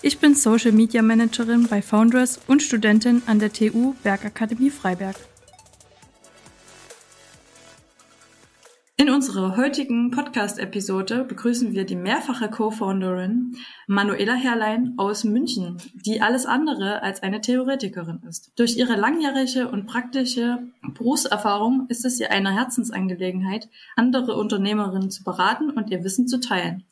Ich bin Social Media Managerin bei Foundress und Studentin an der TU Bergakademie Freiberg. In unserer heutigen Podcast-Episode begrüßen wir die mehrfache Co-Founderin Manuela Herrlein aus München, die alles andere als eine Theoretikerin ist. Durch ihre langjährige und praktische Berufserfahrung ist es ihr eine Herzensangelegenheit, andere Unternehmerinnen zu beraten und ihr Wissen zu teilen.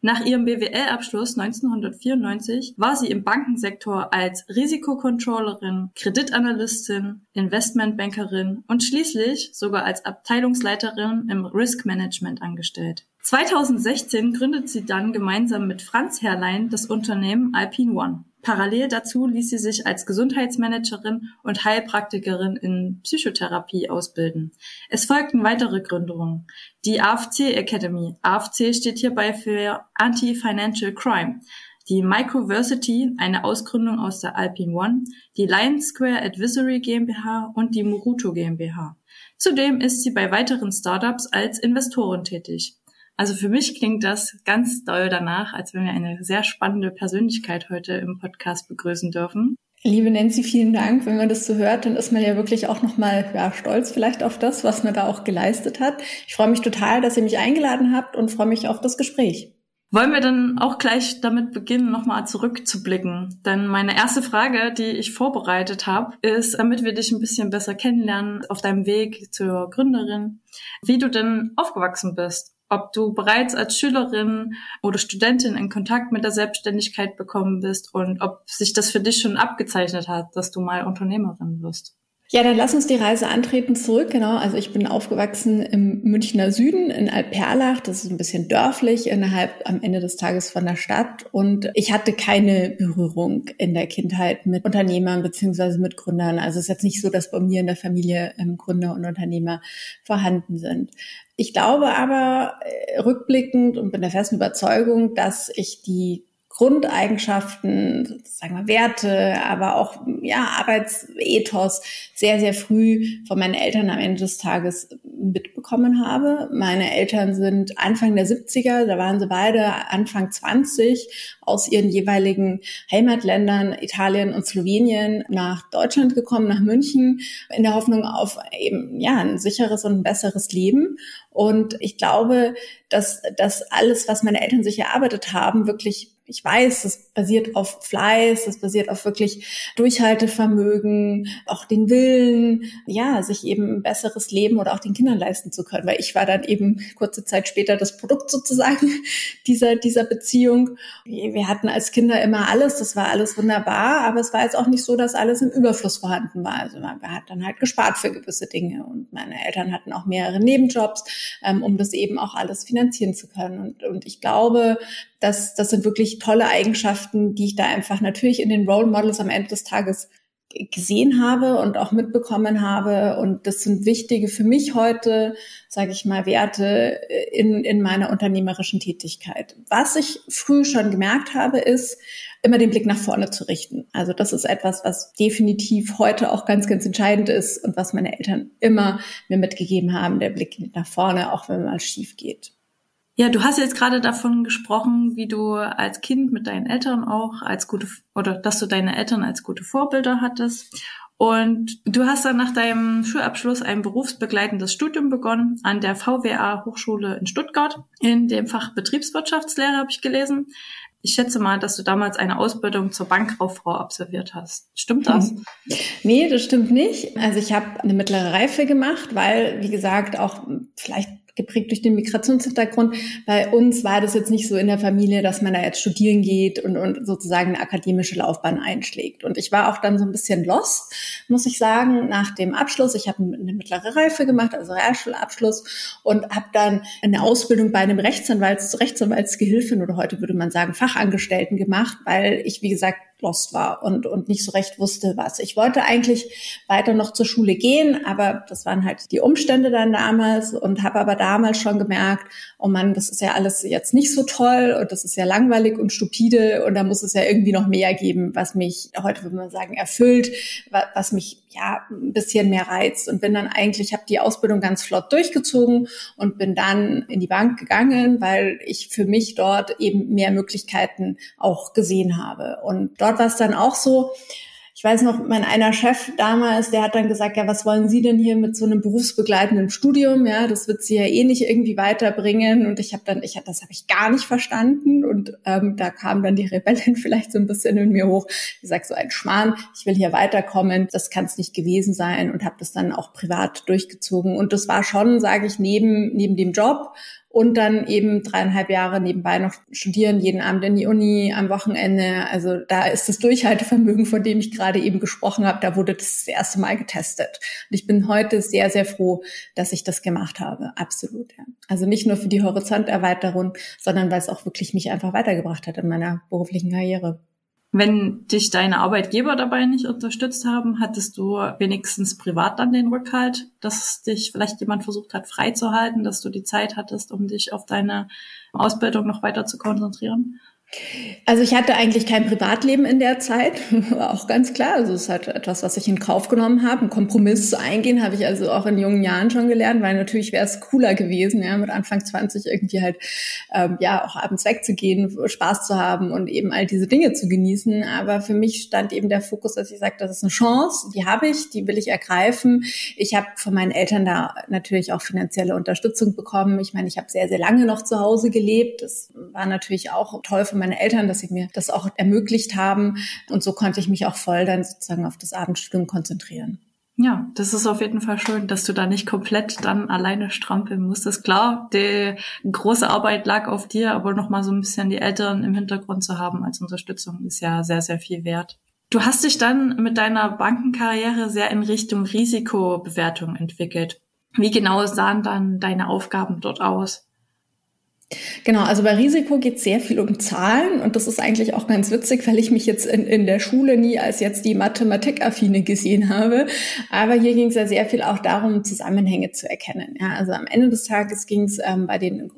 Nach ihrem BWL-Abschluss 1994 war sie im Bankensektor als Risikokontrollerin, Kreditanalystin, Investmentbankerin und schließlich sogar als Abteilungsleiterin im Risk Management angestellt. 2016 gründet sie dann gemeinsam mit Franz Herrlein das Unternehmen Alpine One. Parallel dazu ließ sie sich als Gesundheitsmanagerin und Heilpraktikerin in Psychotherapie ausbilden. Es folgten weitere Gründungen. Die AFC Academy. AFC steht hierbei für Anti-Financial Crime. Die Microversity, eine Ausgründung aus der Alpine One, die Lions Square Advisory GmbH und die Muruto GmbH. Zudem ist sie bei weiteren Startups als Investorin tätig. Also für mich klingt das ganz doll danach, als wenn wir eine sehr spannende Persönlichkeit heute im Podcast begrüßen dürfen. Liebe Nancy, vielen Dank. Wenn man das so hört, dann ist man ja wirklich auch nochmal ja, stolz vielleicht auf das, was man da auch geleistet hat. Ich freue mich total, dass ihr mich eingeladen habt und freue mich auf das Gespräch. Wollen wir dann auch gleich damit beginnen, nochmal zurückzublicken? Denn meine erste Frage, die ich vorbereitet habe, ist, damit wir dich ein bisschen besser kennenlernen auf deinem Weg zur Gründerin, wie du denn aufgewachsen bist ob du bereits als Schülerin oder Studentin in Kontakt mit der Selbstständigkeit bekommen bist und ob sich das für dich schon abgezeichnet hat, dass du mal Unternehmerin wirst. Ja, dann lass uns die Reise antreten zurück. Genau, also ich bin aufgewachsen im Münchner Süden in Alperlach. Das ist ein bisschen dörflich innerhalb am Ende des Tages von der Stadt. Und ich hatte keine Berührung in der Kindheit mit Unternehmern beziehungsweise mit Gründern. Also es ist jetzt nicht so, dass bei mir in der Familie ähm, Gründer und Unternehmer vorhanden sind. Ich glaube aber äh, rückblickend und bin der festen Überzeugung, dass ich die Grundeigenschaften, sagen wir Werte, aber auch ja Arbeitsethos sehr sehr früh von meinen Eltern am Ende des Tages mitbekommen habe. Meine Eltern sind Anfang der 70er, da waren sie beide Anfang 20 aus ihren jeweiligen Heimatländern Italien und Slowenien nach Deutschland gekommen, nach München in der Hoffnung auf eben ja ein sicheres und ein besseres Leben und ich glaube, dass das alles, was meine Eltern sich erarbeitet haben, wirklich ich weiß, das basiert auf Fleiß, das basiert auf wirklich Durchhaltevermögen, auch den Willen, ja, sich eben ein besseres Leben oder auch den Kindern leisten zu können. Weil ich war dann eben kurze Zeit später das Produkt sozusagen dieser, dieser Beziehung. Wir hatten als Kinder immer alles, das war alles wunderbar, aber es war jetzt auch nicht so, dass alles im Überfluss vorhanden war. Also man hat dann halt gespart für gewisse Dinge und meine Eltern hatten auch mehrere Nebenjobs, ähm, um das eben auch alles finanzieren zu können. Und, und ich glaube, das, das sind wirklich tolle Eigenschaften, die ich da einfach natürlich in den Role Models am Ende des Tages gesehen habe und auch mitbekommen habe. Und das sind wichtige für mich heute, sage ich mal, Werte in, in meiner unternehmerischen Tätigkeit. Was ich früh schon gemerkt habe, ist, immer den Blick nach vorne zu richten. Also das ist etwas, was definitiv heute auch ganz, ganz entscheidend ist und was meine Eltern immer mir mitgegeben haben, der Blick nach vorne, auch wenn mal schief geht. Ja, du hast jetzt gerade davon gesprochen, wie du als Kind mit deinen Eltern auch als gute oder dass du deine Eltern als gute Vorbilder hattest. Und du hast dann nach deinem Schulabschluss ein berufsbegleitendes Studium begonnen an der VWA Hochschule in Stuttgart. In dem Fach Betriebswirtschaftslehre habe ich gelesen. Ich schätze mal, dass du damals eine Ausbildung zur Bankkauffrau absolviert hast. Stimmt das? Nee, das stimmt nicht. Also ich habe eine mittlere Reife gemacht, weil, wie gesagt, auch vielleicht geprägt durch den Migrationshintergrund. Bei uns war das jetzt nicht so in der Familie, dass man da jetzt studieren geht und, und sozusagen eine akademische Laufbahn einschlägt. Und ich war auch dann so ein bisschen lost, muss ich sagen, nach dem Abschluss. Ich habe eine mittlere Reife gemacht, also Realschulabschluss und habe dann eine Ausbildung bei einem Rechtsanwalts, Rechtsanwaltsgehilfin oder heute würde man sagen Fachangestellten gemacht, weil ich, wie gesagt, lost war und, und nicht so recht wusste, was. Ich wollte eigentlich weiter noch zur Schule gehen, aber das waren halt die Umstände dann damals und habe aber damals schon gemerkt, oh Mann, das ist ja alles jetzt nicht so toll und das ist ja langweilig und stupide und da muss es ja irgendwie noch mehr geben, was mich heute würde man sagen erfüllt, was mich ja ein bisschen mehr reizt und bin dann eigentlich habe die Ausbildung ganz flott durchgezogen und bin dann in die Bank gegangen, weil ich für mich dort eben mehr Möglichkeiten auch gesehen habe und dort war es dann auch so, ich weiß noch, mein einer Chef damals, der hat dann gesagt, ja, was wollen Sie denn hier mit so einem berufsbegleitenden Studium? Ja, das wird Sie ja eh nicht irgendwie weiterbringen. Und ich habe dann, ich das habe ich gar nicht verstanden. Und ähm, da kam dann die Rebellin vielleicht so ein bisschen in mir hoch. Ich sag so ein Schmarrn, ich will hier weiterkommen. Das kann es nicht gewesen sein und habe das dann auch privat durchgezogen. Und das war schon, sage ich, neben neben dem Job und dann eben dreieinhalb Jahre nebenbei noch studieren, jeden Abend in die Uni, am Wochenende. Also da ist das Durchhaltevermögen, von dem ich gerade eben gesprochen habe, da wurde das, das erste Mal getestet. Und ich bin heute sehr, sehr froh, dass ich das gemacht habe. Absolut. Ja. Also nicht nur für die Horizonterweiterung, sondern weil es auch wirklich mich einfach weitergebracht hat in meiner beruflichen Karriere. Wenn dich deine Arbeitgeber dabei nicht unterstützt haben, hattest du wenigstens privat dann den Rückhalt, dass dich vielleicht jemand versucht hat freizuhalten, dass du die Zeit hattest, um dich auf deine Ausbildung noch weiter zu konzentrieren? Also ich hatte eigentlich kein Privatleben in der Zeit, war auch ganz klar. Also es ist halt etwas, was ich in Kauf genommen habe. Ein Kompromiss zu eingehen, habe ich also auch in jungen Jahren schon gelernt, weil natürlich wäre es cooler gewesen, ja, mit Anfang 20 irgendwie halt ähm, ja auch abends wegzugehen, Spaß zu haben und eben all diese Dinge zu genießen. Aber für mich stand eben der Fokus, dass ich sage, das ist eine Chance, die habe ich, die will ich ergreifen. Ich habe von meinen Eltern da natürlich auch finanzielle Unterstützung bekommen. Ich meine, ich habe sehr, sehr lange noch zu Hause gelebt. Das war natürlich auch toll für meine Eltern, dass sie mir das auch ermöglicht haben. Und so konnte ich mich auch voll dann sozusagen auf das Abendstudium konzentrieren. Ja, das ist auf jeden Fall schön, dass du da nicht komplett dann alleine strampeln musstest. Klar, die große Arbeit lag auf dir, aber noch mal so ein bisschen die Eltern im Hintergrund zu haben als Unterstützung ist ja sehr, sehr viel wert. Du hast dich dann mit deiner Bankenkarriere sehr in Richtung Risikobewertung entwickelt. Wie genau sahen dann deine Aufgaben dort aus? Genau, also bei Risiko geht sehr viel um Zahlen und das ist eigentlich auch ganz witzig, weil ich mich jetzt in, in der Schule nie als jetzt die Mathematikaffine gesehen habe. Aber hier ging es ja sehr viel auch darum, Zusammenhänge zu erkennen. Ja, also am Ende des Tages ging es ähm, bei den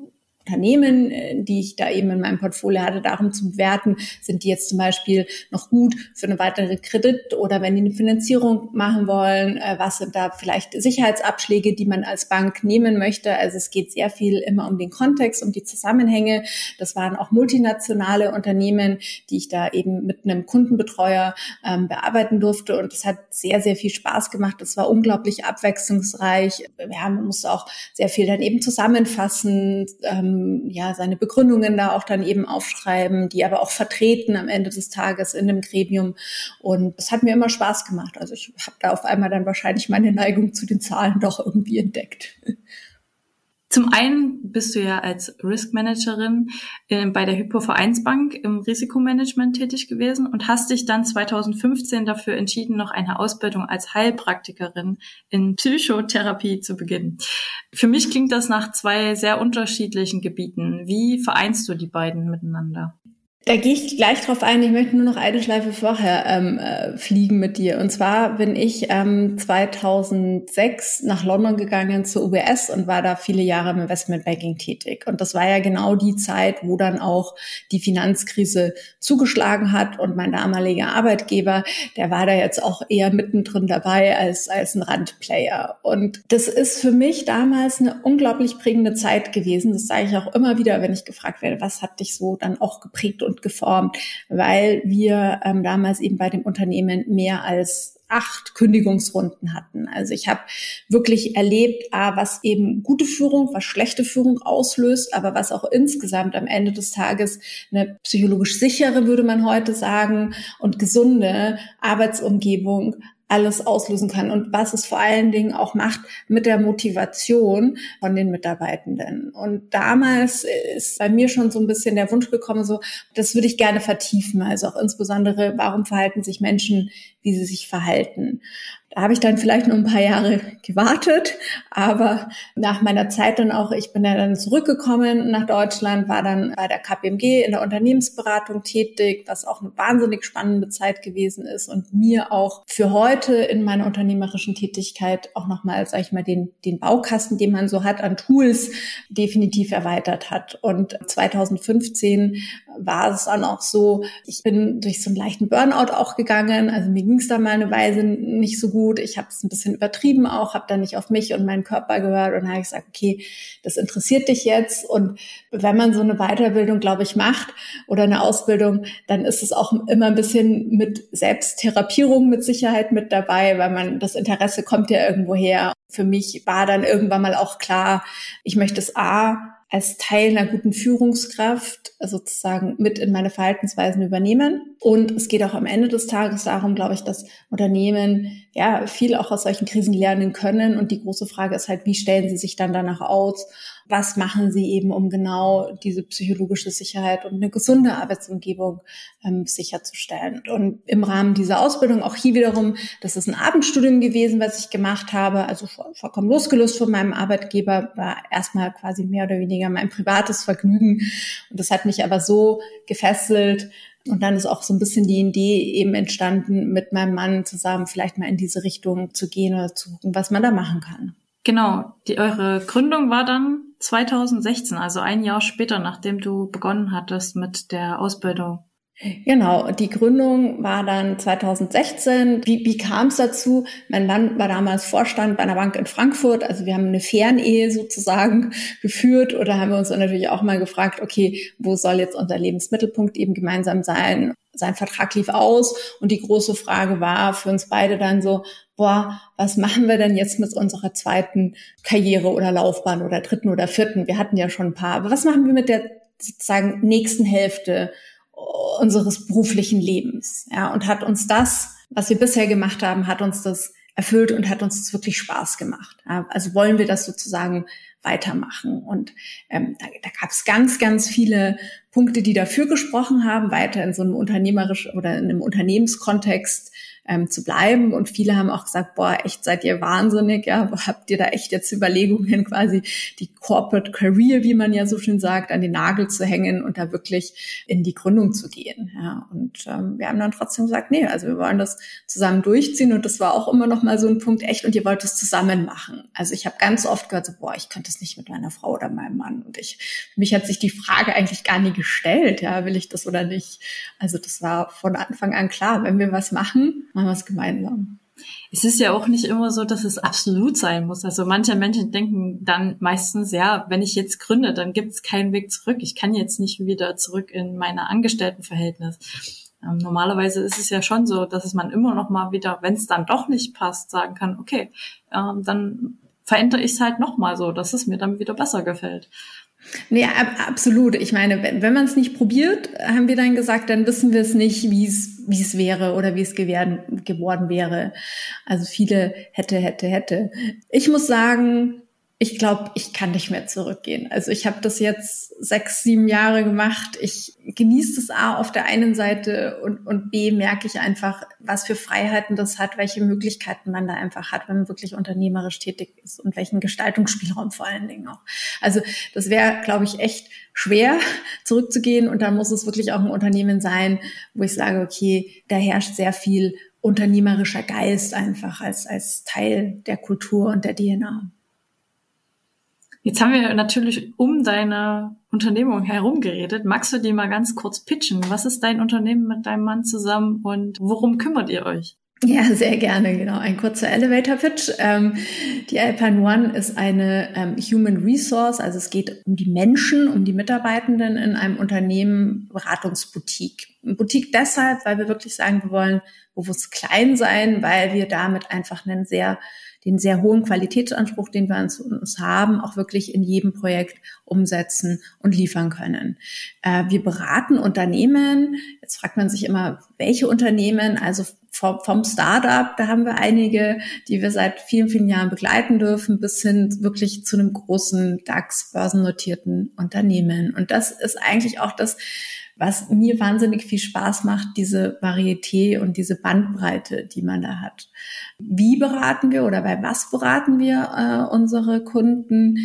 Unternehmen, äh, die ich da eben in meinem Portfolio hatte, darum zu bewerten, sind die jetzt zum Beispiel noch gut für eine weitere Kredit oder wenn die eine Finanzierung machen wollen, äh, was sind da vielleicht Sicherheitsabschläge, die man als Bank nehmen möchte. Also es geht sehr viel immer um den Kontext, um die Zusammenhänge. Das waren auch multinationale Unternehmen, die ich da eben mit einem Kundenbetreuer ähm, bearbeiten durfte und das hat sehr, sehr viel Spaß gemacht. Das war unglaublich abwechslungsreich. Ja, man musste auch sehr viel dann eben zusammenfassen, ähm, ähm, ja seine Begründungen da auch dann eben aufschreiben, die aber auch vertreten am Ende des Tages in dem Gremium. Und es hat mir immer Spaß gemacht. Also ich habe da auf einmal dann wahrscheinlich meine Neigung zu den Zahlen doch irgendwie entdeckt. Zum einen bist du ja als Risk Managerin äh, bei der Hypo Vereinsbank im Risikomanagement tätig gewesen und hast dich dann 2015 dafür entschieden, noch eine Ausbildung als Heilpraktikerin in Psychotherapie zu beginnen. Für mich klingt das nach zwei sehr unterschiedlichen Gebieten. Wie vereinst du die beiden miteinander? Da gehe ich gleich drauf ein. Ich möchte nur noch eine Schleife vorher ähm, äh, fliegen mit dir. Und zwar bin ich ähm, 2006 nach London gegangen zur UBS und war da viele Jahre im Investmentbanking tätig. Und das war ja genau die Zeit, wo dann auch die Finanzkrise zugeschlagen hat. Und mein damaliger Arbeitgeber, der war da jetzt auch eher mittendrin dabei als, als ein Randplayer. Und das ist für mich damals eine unglaublich prägende Zeit gewesen. Das sage ich auch immer wieder, wenn ich gefragt werde, was hat dich so dann auch geprägt und geformt, weil wir ähm, damals eben bei dem Unternehmen mehr als acht Kündigungsrunden hatten. Also ich habe wirklich erlebt, ah, was eben gute Führung, was schlechte Führung auslöst, aber was auch insgesamt am Ende des Tages eine psychologisch sichere, würde man heute sagen, und gesunde Arbeitsumgebung alles auslösen kann und was es vor allen Dingen auch macht mit der Motivation von den Mitarbeitenden. Und damals ist bei mir schon so ein bisschen der Wunsch gekommen, so, das würde ich gerne vertiefen. Also auch insbesondere, warum verhalten sich Menschen wie sie sich verhalten. Da habe ich dann vielleicht noch ein paar Jahre gewartet, aber nach meiner Zeit dann auch, ich bin ja dann zurückgekommen nach Deutschland, war dann bei der KPMG in der Unternehmensberatung tätig, was auch eine wahnsinnig spannende Zeit gewesen ist und mir auch für heute in meiner unternehmerischen Tätigkeit auch nochmal, sag ich mal, den, den Baukasten, den man so hat an Tools, definitiv erweitert hat. Und 2015 war es dann auch so, ich bin durch so einen leichten Burnout auch gegangen, also mir ging es da mal eine Weise nicht so gut. Ich habe es ein bisschen übertrieben auch, habe da nicht auf mich und meinen Körper gehört und habe gesagt, okay, das interessiert dich jetzt. Und wenn man so eine Weiterbildung, glaube ich, macht oder eine Ausbildung, dann ist es auch immer ein bisschen mit Selbsttherapierung mit Sicherheit mit dabei, weil man das Interesse kommt ja irgendwo her. Für mich war dann irgendwann mal auch klar, ich möchte es A als Teil einer guten Führungskraft sozusagen mit in meine Verhaltensweisen übernehmen. Und es geht auch am Ende des Tages darum, glaube ich, dass Unternehmen ja viel auch aus solchen Krisen lernen können. Und die große Frage ist halt, wie stellen sie sich dann danach aus? Was machen sie eben, um genau diese psychologische Sicherheit und eine gesunde Arbeitsumgebung ähm, sicherzustellen. Und im Rahmen dieser Ausbildung auch hier wiederum, das ist ein Abendstudium gewesen, was ich gemacht habe, also vollkommen losgelöst von meinem Arbeitgeber, war erstmal quasi mehr oder weniger mein privates Vergnügen. Und das hat mich aber so gefesselt, und dann ist auch so ein bisschen die Idee eben entstanden, mit meinem Mann zusammen vielleicht mal in diese Richtung zu gehen oder zu gucken, was man da machen kann. Genau, die, eure Gründung war dann 2016, also ein Jahr später, nachdem du begonnen hattest mit der Ausbildung. Genau, die Gründung war dann 2016. Wie, wie kam es dazu? Mein Mann war damals Vorstand bei einer Bank in Frankfurt. Also wir haben eine Fernehe sozusagen geführt oder haben wir uns dann natürlich auch mal gefragt, okay, wo soll jetzt unser Lebensmittelpunkt eben gemeinsam sein? Sein Vertrag lief aus und die große Frage war für uns beide dann so, boah, was machen wir denn jetzt mit unserer zweiten Karriere oder Laufbahn oder dritten oder vierten? Wir hatten ja schon ein paar, aber was machen wir mit der sozusagen nächsten Hälfte unseres beruflichen Lebens? Ja, und hat uns das, was wir bisher gemacht haben, hat uns das erfüllt und hat uns wirklich Spaß gemacht. Also wollen wir das sozusagen weitermachen. Und ähm, da, da gab es ganz, ganz viele Punkte, die dafür gesprochen haben, weiter in so einem unternehmerischen oder in einem Unternehmenskontext ähm, zu bleiben. Und viele haben auch gesagt, boah, echt seid ihr wahnsinnig, ja, habt ihr da echt jetzt Überlegungen, quasi die Corporate Career, wie man ja so schön sagt, an den Nagel zu hängen und da wirklich in die Gründung zu gehen. Ja, und ähm, wir haben dann trotzdem gesagt, nee, also wir wollen das zusammen durchziehen und das war auch immer noch mal so ein Punkt, echt, und ihr wollt es zusammen machen. Also ich habe ganz oft gehört, so, boah, ich könnte es nicht mit meiner Frau oder meinem Mann. Und ich, für mich hat sich die Frage eigentlich gar nie gestellt, ja, will ich das oder nicht. Also das war von Anfang an klar, wenn wir was machen, machen wir es gemeinsam. Es ist ja auch nicht immer so, dass es absolut sein muss. Also manche Menschen denken dann meistens, ja, wenn ich jetzt gründe, dann gibt es keinen Weg zurück. Ich kann jetzt nicht wieder zurück in meine Angestelltenverhältnis. Ähm, normalerweise ist es ja schon so, dass man immer noch mal wieder, wenn es dann doch nicht passt, sagen kann, okay, ähm, dann verändere ich es halt noch mal so, dass es mir dann wieder besser gefällt. Nee, ab, absolut. Ich meine, wenn, wenn man es nicht probiert, haben wir dann gesagt, dann wissen wir es nicht, wie es wäre oder wie es geworden wäre. Also viele hätte, hätte, hätte. Ich muss sagen, ich glaube, ich kann nicht mehr zurückgehen. Also ich habe das jetzt sechs, sieben Jahre gemacht. Ich genieße das A auf der einen Seite und, und B merke ich einfach, was für Freiheiten das hat, welche Möglichkeiten man da einfach hat, wenn man wirklich unternehmerisch tätig ist und welchen Gestaltungsspielraum vor allen Dingen auch. Also das wäre, glaube ich, echt schwer zurückzugehen und dann muss es wirklich auch ein Unternehmen sein, wo ich sage, okay, da herrscht sehr viel unternehmerischer Geist einfach als, als Teil der Kultur und der DNA. Jetzt haben wir natürlich um deine Unternehmung herum geredet. Magst du dir mal ganz kurz pitchen? Was ist dein Unternehmen mit deinem Mann zusammen und worum kümmert ihr euch? Ja, sehr gerne, genau. Ein kurzer Elevator-Pitch. Ähm, die Alpine One ist eine ähm, Human Resource, also es geht um die Menschen, um die Mitarbeitenden in einem Unternehmen, Beratungsboutique. Boutique deshalb, weil wir wirklich sagen, wir wollen bewusst klein sein, weil wir damit einfach einen sehr den sehr hohen Qualitätsanspruch, den wir an uns haben, auch wirklich in jedem Projekt umsetzen und liefern können. Äh, wir beraten Unternehmen. Jetzt fragt man sich immer, welche Unternehmen? Also vom Startup, da haben wir einige, die wir seit vielen, vielen Jahren begleiten dürfen, bis hin wirklich zu einem großen DAX-börsennotierten Unternehmen. Und das ist eigentlich auch das, was mir wahnsinnig viel Spaß macht, diese Varieté und diese Bandbreite, die man da hat. Wie beraten wir oder bei was beraten wir äh, unsere Kunden?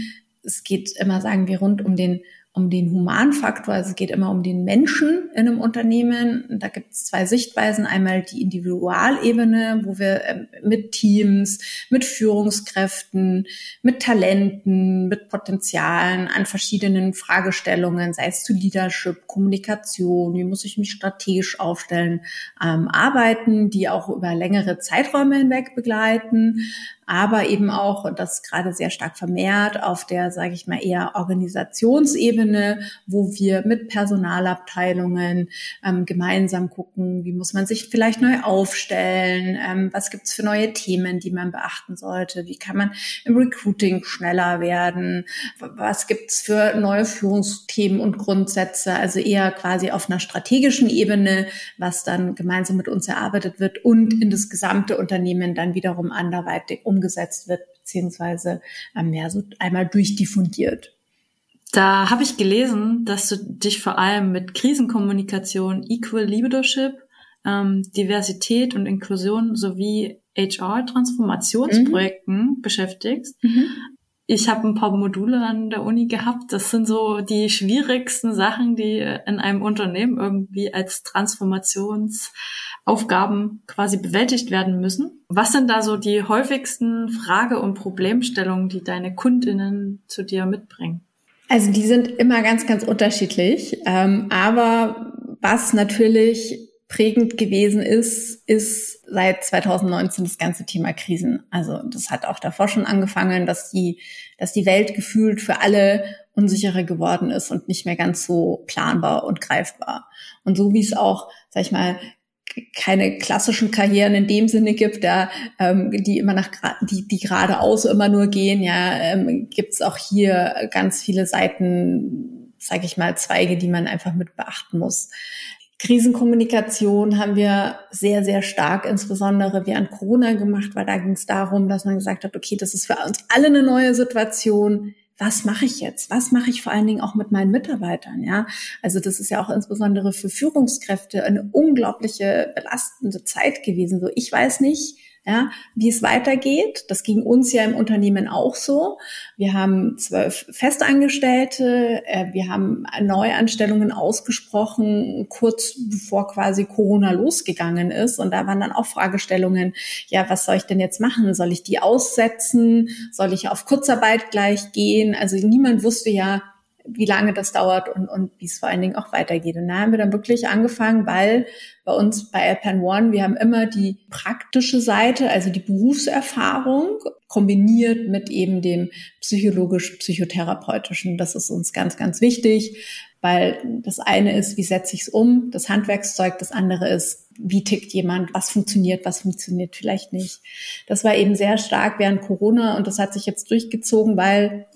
Es geht immer, sagen wir, rund um den um den Humanfaktor, also es geht immer um den Menschen in einem Unternehmen. Da gibt es zwei Sichtweisen. Einmal die Individualebene, wo wir ähm, mit Teams, mit Führungskräften, mit Talenten, mit Potenzialen an verschiedenen Fragestellungen, sei es zu Leadership, Kommunikation, wie muss ich mich strategisch aufstellen, ähm, arbeiten, die auch über längere Zeiträume hinweg begleiten aber eben auch, und das gerade sehr stark vermehrt, auf der, sage ich mal, eher Organisationsebene, wo wir mit Personalabteilungen ähm, gemeinsam gucken, wie muss man sich vielleicht neu aufstellen, ähm, was gibt's für neue Themen, die man beachten sollte, wie kann man im Recruiting schneller werden, was gibt's für neue Führungsthemen und Grundsätze, also eher quasi auf einer strategischen Ebene, was dann gemeinsam mit uns erarbeitet wird und in das gesamte Unternehmen dann wiederum anderweitig um umgesetzt wird, beziehungsweise mehr so einmal durchdiffundiert. Da habe ich gelesen, dass du dich vor allem mit Krisenkommunikation, Equal Leadership, ähm, Diversität und Inklusion sowie HR-Transformationsprojekten mhm. beschäftigst. Mhm. Ich habe ein paar Module an der Uni gehabt. Das sind so die schwierigsten Sachen, die in einem Unternehmen irgendwie als Transformationsaufgaben quasi bewältigt werden müssen. Was sind da so die häufigsten Frage- und Problemstellungen, die deine Kundinnen zu dir mitbringen? Also die sind immer ganz, ganz unterschiedlich. Ähm, aber was natürlich prägend gewesen ist, ist seit 2019 das ganze Thema Krisen. Also das hat auch davor schon angefangen, dass die, dass die Welt gefühlt für alle unsicherer geworden ist und nicht mehr ganz so planbar und greifbar. Und so wie es auch, sag ich mal, keine klassischen Karrieren in dem Sinne gibt, da, ähm, die immer nach die, die geradeaus immer nur gehen, ja, ähm, gibt es auch hier ganz viele Seiten, sage ich mal, Zweige, die man einfach mit beachten muss. Krisenkommunikation haben wir sehr, sehr stark, insbesondere während Corona gemacht, weil da ging es darum, dass man gesagt hat, okay, das ist für uns alle eine neue Situation. Was mache ich jetzt? Was mache ich vor allen Dingen auch mit meinen Mitarbeitern? Ja, also das ist ja auch insbesondere für Führungskräfte eine unglaubliche belastende Zeit gewesen. So, ich weiß nicht, ja, wie es weitergeht. Das ging uns ja im Unternehmen auch so. Wir haben zwölf Festangestellte, äh, wir haben Neuanstellungen ausgesprochen, kurz bevor quasi Corona losgegangen ist. Und da waren dann auch Fragestellungen, ja, was soll ich denn jetzt machen? Soll ich die aussetzen? Soll ich auf Kurzarbeit gleich gehen? Also niemand wusste ja, wie lange das dauert und, und wie es vor allen Dingen auch weitergeht. Und da haben wir dann wirklich angefangen, weil bei uns bei Alpan One, wir haben immer die praktische Seite, also die Berufserfahrung kombiniert mit eben dem psychologisch-psychotherapeutischen. Das ist uns ganz, ganz wichtig, weil das eine ist, wie setze ich es um, das Handwerkszeug, das andere ist, wie tickt jemand, was funktioniert, was funktioniert vielleicht nicht. Das war eben sehr stark während Corona und das hat sich jetzt durchgezogen, weil,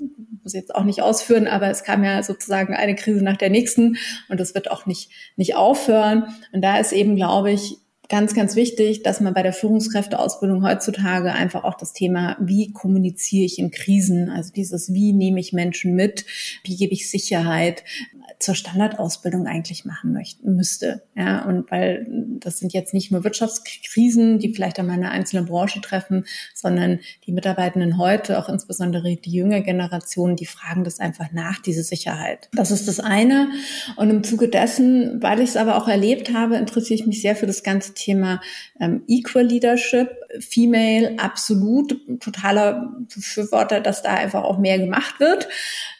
muss ich jetzt auch nicht ausführen, aber es kam ja sozusagen eine Krise nach der nächsten und das wird auch nicht, nicht aufhören. Und da ist eben, glaube ich, ganz, ganz wichtig, dass man bei der Führungskräfteausbildung heutzutage einfach auch das Thema, wie kommuniziere ich in Krisen, also dieses, wie nehme ich Menschen mit, wie gebe ich Sicherheit, zur Standardausbildung eigentlich machen möchte, müsste. Ja, und weil das sind jetzt nicht nur Wirtschaftskrisen, die vielleicht an eine einzelne Branche treffen, sondern die Mitarbeitenden heute, auch insbesondere die jüngere Generation, die fragen das einfach nach, diese Sicherheit. Das ist das eine. Und im Zuge dessen, weil ich es aber auch erlebt habe, interessiere ich mich sehr für das ganze Thema ähm, Equal Leadership, Female, absolut, totaler Befürworter, dass da einfach auch mehr gemacht wird.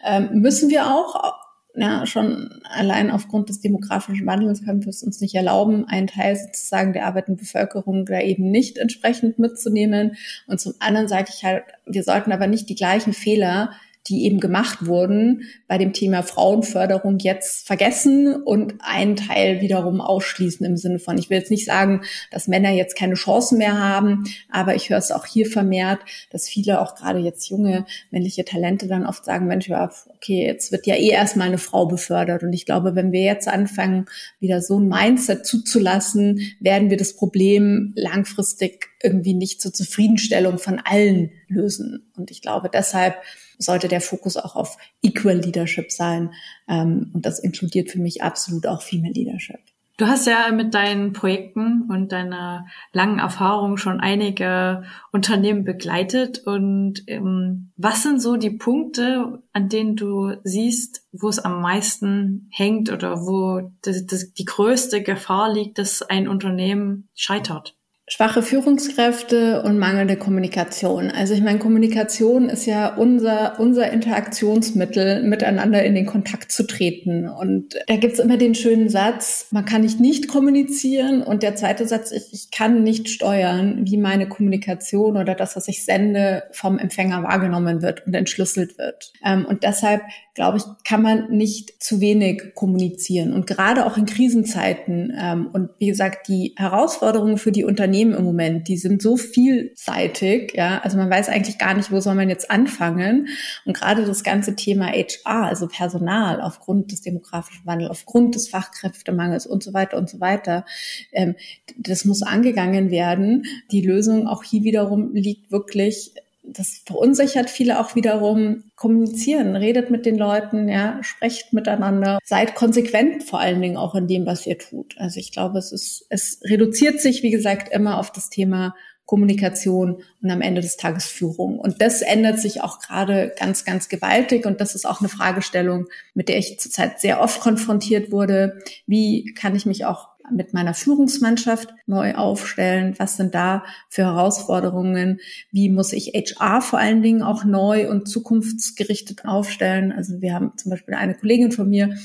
Ähm, müssen wir auch ja, schon allein aufgrund des demografischen Wandels können wir es uns nicht erlauben, einen Teil sozusagen der arbeitenden Bevölkerung da eben nicht entsprechend mitzunehmen. Und zum anderen sage ich halt, wir sollten aber nicht die gleichen Fehler die eben gemacht wurden, bei dem Thema Frauenförderung jetzt vergessen und einen Teil wiederum ausschließen im Sinne von, ich will jetzt nicht sagen, dass Männer jetzt keine Chancen mehr haben, aber ich höre es auch hier vermehrt, dass viele auch gerade jetzt junge männliche Talente dann oft sagen, Mensch, ja, okay, jetzt wird ja eh erstmal eine Frau befördert. Und ich glaube, wenn wir jetzt anfangen, wieder so ein Mindset zuzulassen, werden wir das Problem langfristig irgendwie nicht zur Zufriedenstellung von allen lösen. Und ich glaube, deshalb sollte der Fokus auch auf Equal Leadership sein. Ähm, und das inkludiert für mich absolut auch Female Leadership. Du hast ja mit deinen Projekten und deiner langen Erfahrung schon einige Unternehmen begleitet. Und ähm, was sind so die Punkte, an denen du siehst, wo es am meisten hängt oder wo das, das, die größte Gefahr liegt, dass ein Unternehmen scheitert? Schwache Führungskräfte und mangelnde Kommunikation. Also ich meine, Kommunikation ist ja unser, unser Interaktionsmittel, miteinander in den Kontakt zu treten. Und da gibt's immer den schönen Satz, man kann nicht nicht kommunizieren. Und der zweite Satz ist, ich kann nicht steuern, wie meine Kommunikation oder das, was ich sende, vom Empfänger wahrgenommen wird und entschlüsselt wird. Ähm, und deshalb glaube ich, kann man nicht zu wenig kommunizieren. Und gerade auch in Krisenzeiten ähm, und wie gesagt, die Herausforderungen für die Unternehmen im Moment, die sind so vielseitig, ja, also man weiß eigentlich gar nicht, wo soll man jetzt anfangen. Und gerade das ganze Thema HR, also Personal aufgrund des demografischen Wandels, aufgrund des Fachkräftemangels und so weiter und so weiter, ähm, das muss angegangen werden. Die Lösung auch hier wiederum liegt wirklich das verunsichert viele auch wiederum. Kommunizieren, redet mit den Leuten, ja, sprecht miteinander, seid konsequent vor allen Dingen auch in dem, was ihr tut. Also ich glaube, es ist, es reduziert sich, wie gesagt, immer auf das Thema Kommunikation und am Ende des Tages Führung. Und das ändert sich auch gerade ganz, ganz gewaltig. Und das ist auch eine Fragestellung, mit der ich zurzeit sehr oft konfrontiert wurde. Wie kann ich mich auch mit meiner Führungsmannschaft neu aufstellen? Was sind da für Herausforderungen? Wie muss ich HR vor allen Dingen auch neu und zukunftsgerichtet aufstellen? Also wir haben zum Beispiel eine Kollegin von mir,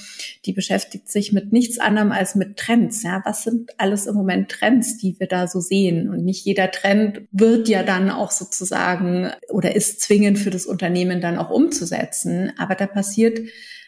die beschäftigt sich mit nichts anderem als mit Trends. Ja, was sind alles im Moment Trends, die wir da so sehen? Und nicht jeder Trend wird ja dann auch sozusagen oder ist zwingend für das Unternehmen dann auch umzusetzen. Aber da passiert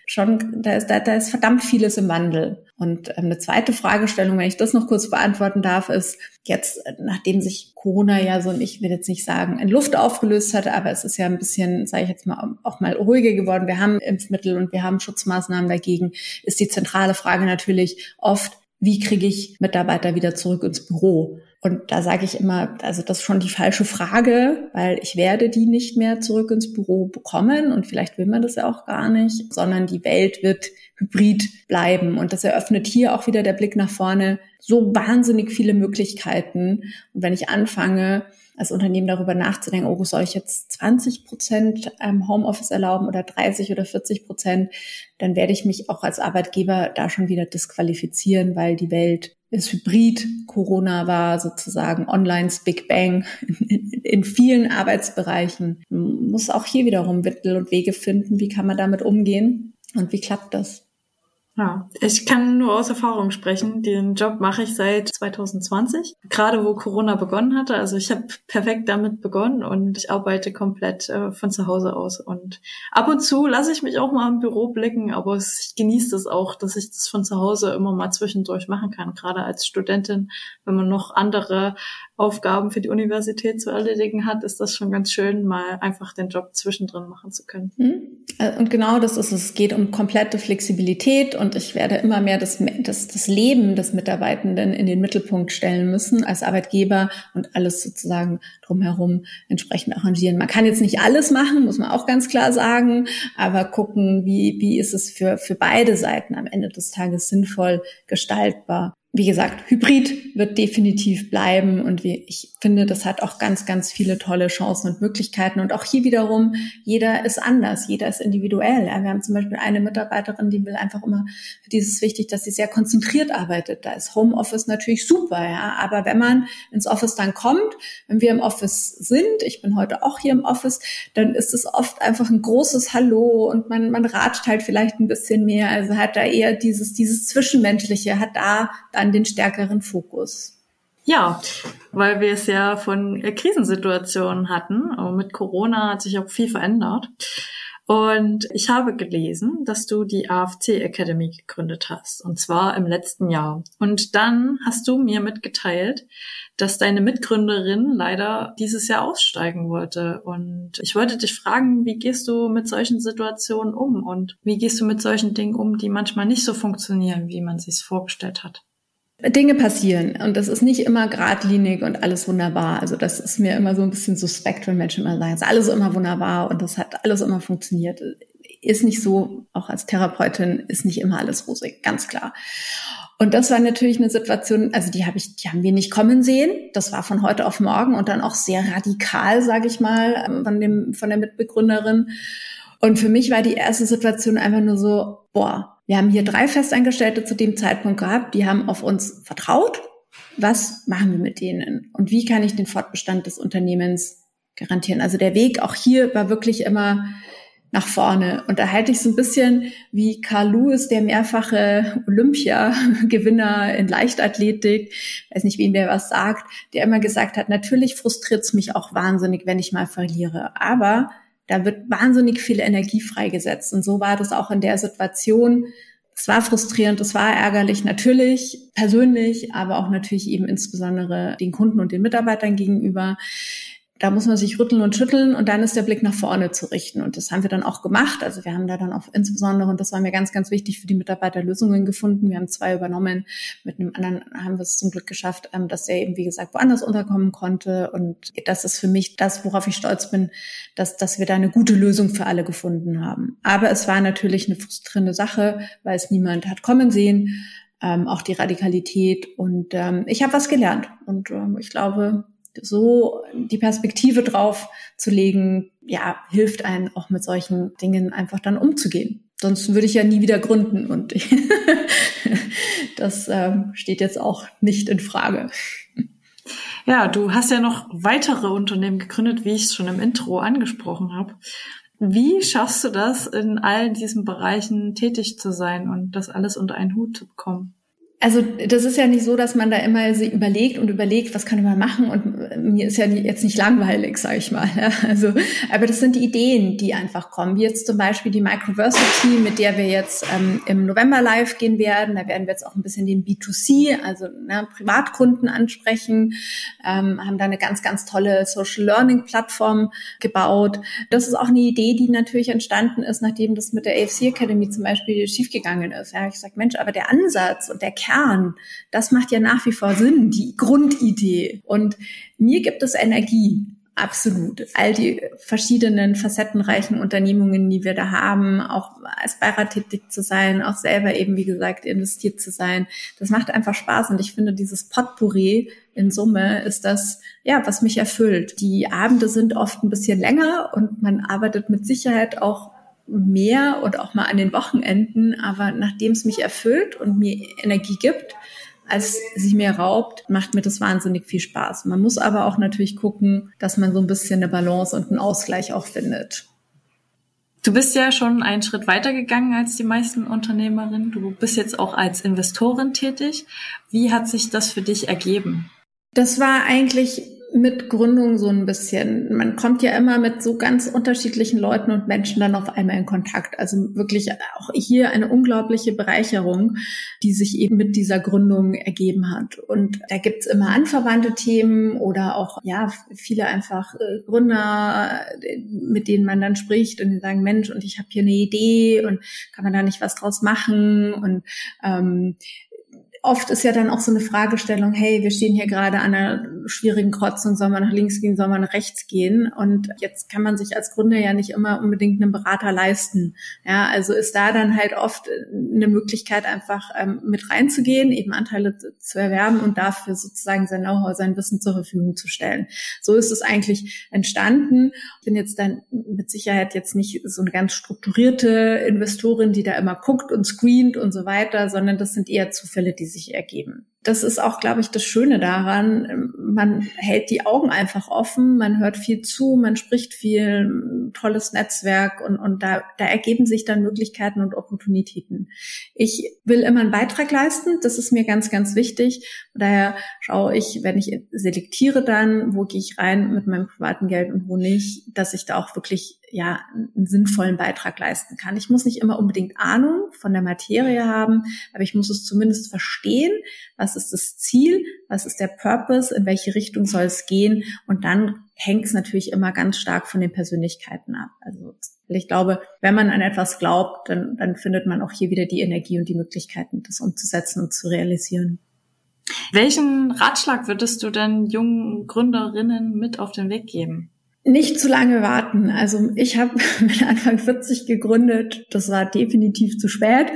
schon, da ist, da, da ist verdammt vieles im Wandel. Und ähm, eine zweite Fragestellung, wenn ich das noch kurz beantworten darf, ist jetzt, nachdem sich Corona ja so, ich will jetzt nicht sagen, in Luft aufgelöst hat, aber es ist ja ein bisschen, sage ich jetzt mal, auch mal ruhiger geworden. Wir haben Impfmittel und wir haben Schutzmaßnahmen dagegen, ist die zentrale Frage natürlich oft, wie kriege ich Mitarbeiter wieder zurück ins Büro? Und da sage ich immer, also das ist schon die falsche Frage, weil ich werde die nicht mehr zurück ins Büro bekommen und vielleicht will man das ja auch gar nicht, sondern die Welt wird hybrid bleiben. Und das eröffnet hier auch wieder der Blick nach vorne so wahnsinnig viele Möglichkeiten. Und wenn ich anfange, als Unternehmen darüber nachzudenken, oh, soll ich jetzt 20 Prozent ähm, Homeoffice erlauben oder 30 oder 40 Prozent, dann werde ich mich auch als Arbeitgeber da schon wieder disqualifizieren, weil die Welt ist hybrid. Corona war sozusagen Online's Big Bang in, vielen Arbeitsbereichen. Man muss auch hier wiederum Mittel und Wege finden, wie kann man damit umgehen und wie klappt das? Ja, ich kann nur aus Erfahrung sprechen. Den Job mache ich seit 2020, gerade wo Corona begonnen hatte. Also ich habe perfekt damit begonnen und ich arbeite komplett äh, von zu Hause aus. Und ab und zu lasse ich mich auch mal im Büro blicken, aber ich genieße es auch, dass ich das von zu Hause immer mal zwischendurch machen kann. Gerade als Studentin, wenn man noch andere Aufgaben für die Universität zu erledigen hat, ist das schon ganz schön, mal einfach den Job zwischendrin machen zu können. Hm? Äh, und genau das ist es. Es geht um komplette Flexibilität und ich werde immer mehr das, das, das Leben des Mitarbeitenden in den Mittelpunkt stellen müssen als Arbeitgeber und alles sozusagen drumherum entsprechend arrangieren. Man kann jetzt nicht alles machen, muss man auch ganz klar sagen, aber gucken, wie, wie ist es für, für beide Seiten am Ende des Tages sinnvoll gestaltbar wie gesagt, Hybrid wird definitiv bleiben und wie, ich finde, das hat auch ganz, ganz viele tolle Chancen und Möglichkeiten. Und auch hier wiederum, jeder ist anders, jeder ist individuell. wir haben zum Beispiel eine Mitarbeiterin, die will einfach immer, für dieses wichtig, dass sie sehr konzentriert arbeitet. Da ist Homeoffice natürlich super, ja. Aber wenn man ins Office dann kommt, wenn wir im Office sind, ich bin heute auch hier im Office, dann ist es oft einfach ein großes Hallo und man, man ratscht halt vielleicht ein bisschen mehr. Also hat da eher dieses, dieses Zwischenmenschliche, hat da dann dann den stärkeren Fokus? Ja, weil wir es ja von Krisensituationen hatten. Aber mit Corona hat sich auch viel verändert. Und ich habe gelesen, dass du die AFC Academy gegründet hast, und zwar im letzten Jahr. Und dann hast du mir mitgeteilt, dass deine Mitgründerin leider dieses Jahr aussteigen wollte. Und ich wollte dich fragen, wie gehst du mit solchen Situationen um und wie gehst du mit solchen Dingen um, die manchmal nicht so funktionieren, wie man sich vorgestellt hat? Dinge passieren und das ist nicht immer geradlinig und alles wunderbar. Also das ist mir immer so ein bisschen suspekt, wenn Menschen immer sagen, es ist alles immer wunderbar und das hat alles immer funktioniert. Ist nicht so, auch als Therapeutin ist nicht immer alles rosig, ganz klar. Und das war natürlich eine Situation, also die habe ich, die haben wir nicht kommen sehen. Das war von heute auf morgen und dann auch sehr radikal, sage ich mal, von dem von der Mitbegründerin. Und für mich war die erste Situation einfach nur so, boah, wir haben hier drei Festangestellte zu dem Zeitpunkt gehabt, die haben auf uns vertraut. Was machen wir mit denen? Und wie kann ich den Fortbestand des Unternehmens garantieren? Also der Weg auch hier war wirklich immer nach vorne. Und da halte ich so ein bisschen wie Carl Lewis, der mehrfache Olympiagewinner in Leichtathletik, weiß nicht, wem der was sagt, der immer gesagt hat, natürlich frustriert es mich auch wahnsinnig, wenn ich mal verliere. Aber da wird wahnsinnig viel Energie freigesetzt. Und so war das auch in der Situation. Es war frustrierend, es war ärgerlich, natürlich persönlich, aber auch natürlich eben insbesondere den Kunden und den Mitarbeitern gegenüber da muss man sich rütteln und schütteln und dann ist der Blick nach vorne zu richten. Und das haben wir dann auch gemacht. Also wir haben da dann auch insbesondere, und das war mir ganz, ganz wichtig für die Mitarbeiter, Lösungen gefunden. Wir haben zwei übernommen. Mit einem anderen haben wir es zum Glück geschafft, ähm, dass er eben, wie gesagt, woanders unterkommen konnte. Und das ist für mich das, worauf ich stolz bin, dass, dass wir da eine gute Lösung für alle gefunden haben. Aber es war natürlich eine frustrierende Sache, weil es niemand hat kommen sehen. Ähm, auch die Radikalität. Und ähm, ich habe was gelernt. Und ähm, ich glaube, so die Perspektive drauf zu legen, ja, hilft einem auch mit solchen Dingen einfach dann umzugehen. Sonst würde ich ja nie wieder gründen und das ähm, steht jetzt auch nicht in Frage. Ja, du hast ja noch weitere Unternehmen gegründet, wie ich es schon im Intro angesprochen habe. Wie schaffst du das, in all diesen Bereichen tätig zu sein und das alles unter einen Hut zu bekommen? Also das ist ja nicht so, dass man da immer sie überlegt und überlegt, was kann man machen und mir ist ja jetzt nicht langweilig, sage ich mal. Also, aber das sind die Ideen, die einfach kommen. Wie jetzt zum Beispiel die Microversity, mit der wir jetzt ähm, im November live gehen werden. Da werden wir jetzt auch ein bisschen den B2C, also ne, Privatkunden ansprechen, ähm, haben da eine ganz, ganz tolle Social Learning Plattform gebaut. Das ist auch eine Idee, die natürlich entstanden ist, nachdem das mit der AFC Academy zum Beispiel schiefgegangen ist. Ja, ich sag, Mensch, aber der Ansatz und der Kern, das macht ja nach wie vor Sinn, die Grundidee. Und mir gibt es Energie. Absolut. All die verschiedenen facettenreichen Unternehmungen, die wir da haben, auch als Beirat tätig zu sein, auch selber eben, wie gesagt, investiert zu sein. Das macht einfach Spaß. Und ich finde, dieses Potpourri in Summe ist das, ja, was mich erfüllt. Die Abende sind oft ein bisschen länger und man arbeitet mit Sicherheit auch mehr und auch mal an den Wochenenden, aber nachdem es mich erfüllt und mir Energie gibt, als sie mir raubt, macht mir das wahnsinnig viel Spaß. Man muss aber auch natürlich gucken, dass man so ein bisschen eine Balance und einen Ausgleich auch findet. Du bist ja schon einen Schritt weiter gegangen als die meisten Unternehmerinnen. Du bist jetzt auch als Investorin tätig. Wie hat sich das für dich ergeben? Das war eigentlich mit Gründung so ein bisschen. Man kommt ja immer mit so ganz unterschiedlichen Leuten und Menschen dann auf einmal in Kontakt. Also wirklich auch hier eine unglaubliche Bereicherung, die sich eben mit dieser Gründung ergeben hat. Und da gibt's immer anverwandte Themen oder auch, ja, viele einfach äh, Gründer, mit denen man dann spricht und die sagen, Mensch, und ich habe hier eine Idee und kann man da nicht was draus machen? Und ähm, oft ist ja dann auch so eine Fragestellung, hey, wir stehen hier gerade an einer schwierigen Kreuzung, soll man nach links gehen, soll man nach rechts gehen? Und jetzt kann man sich als Gründer ja nicht immer unbedingt einen Berater leisten. Ja, also ist da dann halt oft eine Möglichkeit, einfach ähm, mit reinzugehen, eben Anteile zu erwerben und dafür sozusagen sein Know-how, sein Wissen zur Verfügung zu stellen. So ist es eigentlich entstanden. Ich bin jetzt dann mit Sicherheit jetzt nicht so eine ganz strukturierte Investorin, die da immer guckt und screent und so weiter, sondern das sind eher Zufälle, die sich ergeben. Das ist auch, glaube ich, das Schöne daran. Man hält die Augen einfach offen, man hört viel zu, man spricht viel, tolles Netzwerk und, und da, da ergeben sich dann Möglichkeiten und Opportunitäten. Ich will immer einen Beitrag leisten, das ist mir ganz, ganz wichtig. Daher schaue ich, wenn ich selektiere dann, wo gehe ich rein mit meinem privaten Geld und wo nicht, dass ich da auch wirklich ja einen sinnvollen Beitrag leisten kann. Ich muss nicht immer unbedingt Ahnung von der Materie haben, aber ich muss es zumindest verstehen, was ist das Ziel, was ist der Purpose, in welche Richtung soll es gehen und dann hängt es natürlich immer ganz stark von den Persönlichkeiten ab. Also ich glaube, wenn man an etwas glaubt, dann, dann findet man auch hier wieder die Energie und die Möglichkeiten, das umzusetzen und zu realisieren. Welchen Ratschlag würdest du denn jungen Gründerinnen mit auf den Weg geben? nicht zu lange warten. Also ich habe mit Anfang 40 gegründet. Das war definitiv zu spät.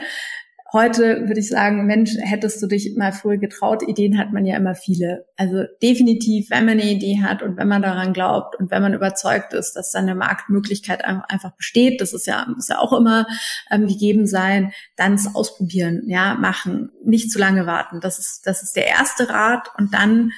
Heute würde ich sagen, Mensch, hättest du dich mal früher getraut? Ideen hat man ja immer viele. Also definitiv, wenn man eine Idee hat und wenn man daran glaubt und wenn man überzeugt ist, dass dann eine Marktmöglichkeit einfach besteht, das ist ja, muss ja auch immer ähm, gegeben sein, dann es ausprobieren, ja, machen, nicht zu lange warten. Das ist, das ist der erste Rat und dann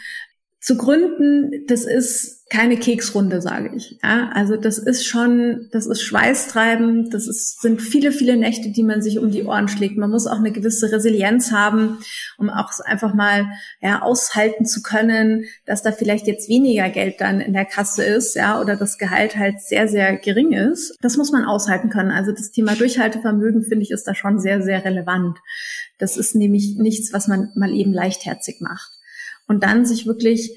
zu gründen, das ist keine Keksrunde, sage ich. Ja, also das ist schon, das ist schweißtreibend, das ist, sind viele, viele Nächte, die man sich um die Ohren schlägt. Man muss auch eine gewisse Resilienz haben, um auch einfach mal ja, aushalten zu können, dass da vielleicht jetzt weniger Geld dann in der Kasse ist, ja, oder das Gehalt halt sehr, sehr gering ist. Das muss man aushalten können. Also das Thema Durchhaltevermögen, finde ich, ist da schon sehr, sehr relevant. Das ist nämlich nichts, was man mal eben leichtherzig macht und dann sich wirklich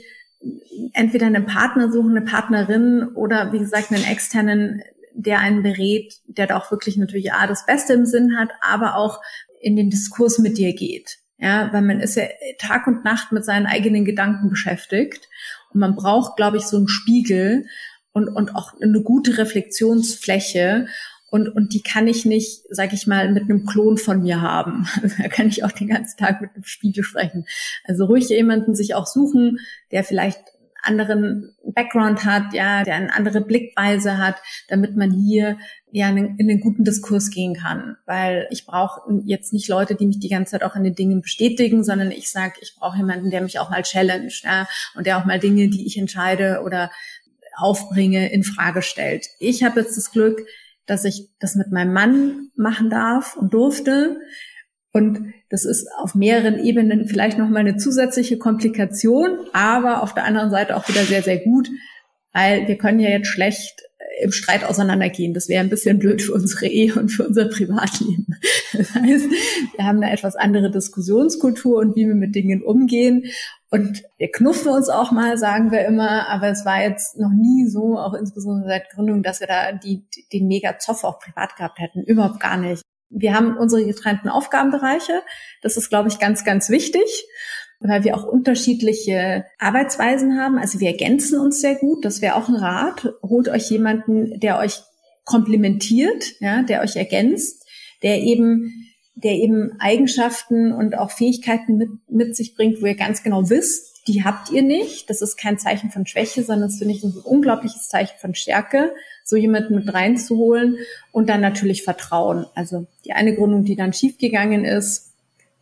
entweder einen Partner suchen, eine Partnerin oder wie gesagt einen externen, der einen berät, der da auch wirklich natürlich A, das Beste im Sinn hat, aber auch in den Diskurs mit dir geht. Ja, weil man ist ja Tag und Nacht mit seinen eigenen Gedanken beschäftigt und man braucht, glaube ich, so einen Spiegel und, und auch eine gute Reflexionsfläche und, und die kann ich nicht, sag ich mal, mit einem Klon von mir haben. da kann ich auch den ganzen Tag mit einem Spiegel sprechen. Also ruhig jemanden sich auch suchen, der vielleicht anderen Background hat, ja, der eine andere Blickweise hat, damit man hier ja in, in einen guten Diskurs gehen kann. Weil ich brauche jetzt nicht Leute, die mich die ganze Zeit auch in den Dingen bestätigen, sondern ich sage, ich brauche jemanden, der mich auch mal challenge, ja, und der auch mal Dinge, die ich entscheide oder aufbringe, in Frage stellt. Ich habe jetzt das Glück, dass ich das mit meinem Mann machen darf und durfte. Und das ist auf mehreren Ebenen vielleicht nochmal eine zusätzliche Komplikation, aber auf der anderen Seite auch wieder sehr, sehr gut, weil wir können ja jetzt schlecht im Streit auseinandergehen. Das wäre ein bisschen blöd für unsere Ehe und für unser Privatleben. Das heißt, wir haben eine etwas andere Diskussionskultur und wie wir mit Dingen umgehen. Und wir knuffen uns auch mal, sagen wir immer, aber es war jetzt noch nie so, auch insbesondere seit Gründung, dass wir da die, den mega Zoff auch privat gehabt hätten. Überhaupt gar nicht. Wir haben unsere getrennten Aufgabenbereiche. Das ist, glaube ich, ganz, ganz wichtig weil wir auch unterschiedliche Arbeitsweisen haben. Also wir ergänzen uns sehr gut. Das wäre auch ein Rat. Holt euch jemanden, der euch komplementiert, ja, der euch ergänzt, der eben, der eben Eigenschaften und auch Fähigkeiten mit, mit sich bringt, wo ihr ganz genau wisst, die habt ihr nicht. Das ist kein Zeichen von Schwäche, sondern es finde ich ein unglaubliches Zeichen von Stärke, so jemanden mit reinzuholen und dann natürlich Vertrauen. Also die eine Gründung, die dann schiefgegangen ist,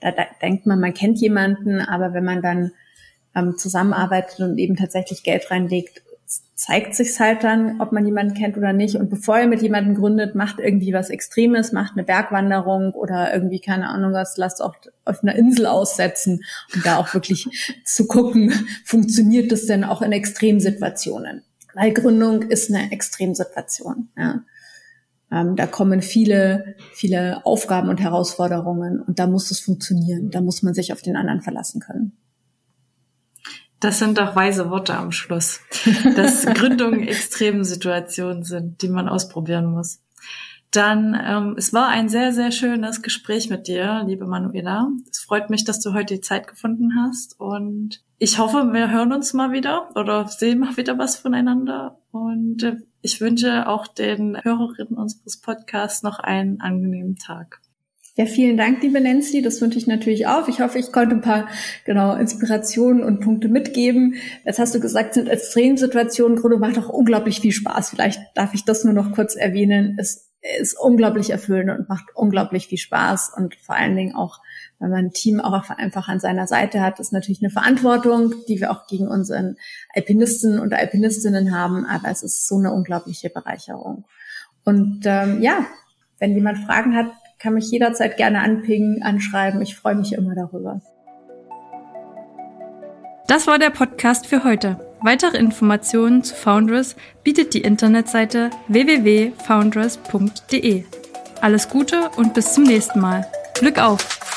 da, da denkt man, man kennt jemanden, aber wenn man dann ähm, zusammenarbeitet und eben tatsächlich Geld reinlegt, zeigt sich's halt dann, ob man jemanden kennt oder nicht. Und bevor ihr mit jemandem gründet, macht irgendwie was Extremes, macht eine Bergwanderung oder irgendwie, keine Ahnung was, lasst auch auf einer Insel aussetzen und da auch wirklich zu gucken, funktioniert das denn auch in Extremsituationen? Weil Gründung ist eine Extremsituation. Ja. Ähm, da kommen viele, viele Aufgaben und Herausforderungen und da muss es funktionieren. Da muss man sich auf den anderen verlassen können. Das sind doch weise Worte am Schluss, dass Gründungen extreme Situationen sind, die man ausprobieren muss. Dann, ähm, es war ein sehr, sehr schönes Gespräch mit dir, liebe Manuela. Es freut mich, dass du heute die Zeit gefunden hast und ich hoffe, wir hören uns mal wieder oder sehen mal wieder was voneinander und äh, ich wünsche auch den Hörerinnen unseres Podcasts noch einen angenehmen Tag. Ja, vielen Dank, liebe Nancy. Das wünsche ich natürlich auch. Ich hoffe, ich konnte ein paar genau Inspirationen und Punkte mitgeben. Jetzt hast du gesagt, sind Extremsituationen. Grunde macht auch unglaublich viel Spaß. Vielleicht darf ich das nur noch kurz erwähnen. Es ist unglaublich erfüllend und macht unglaublich viel Spaß und vor allen Dingen auch wenn man ein Team auch einfach an seiner Seite hat, ist natürlich eine Verantwortung, die wir auch gegen unseren Alpinisten und Alpinistinnen haben, aber es ist so eine unglaubliche Bereicherung. Und ähm, ja, wenn jemand Fragen hat, kann mich jederzeit gerne anpingen, anschreiben. Ich freue mich immer darüber. Das war der Podcast für heute. Weitere Informationen zu Foundress bietet die Internetseite www.foundress.de. Alles Gute und bis zum nächsten Mal. Glück auf!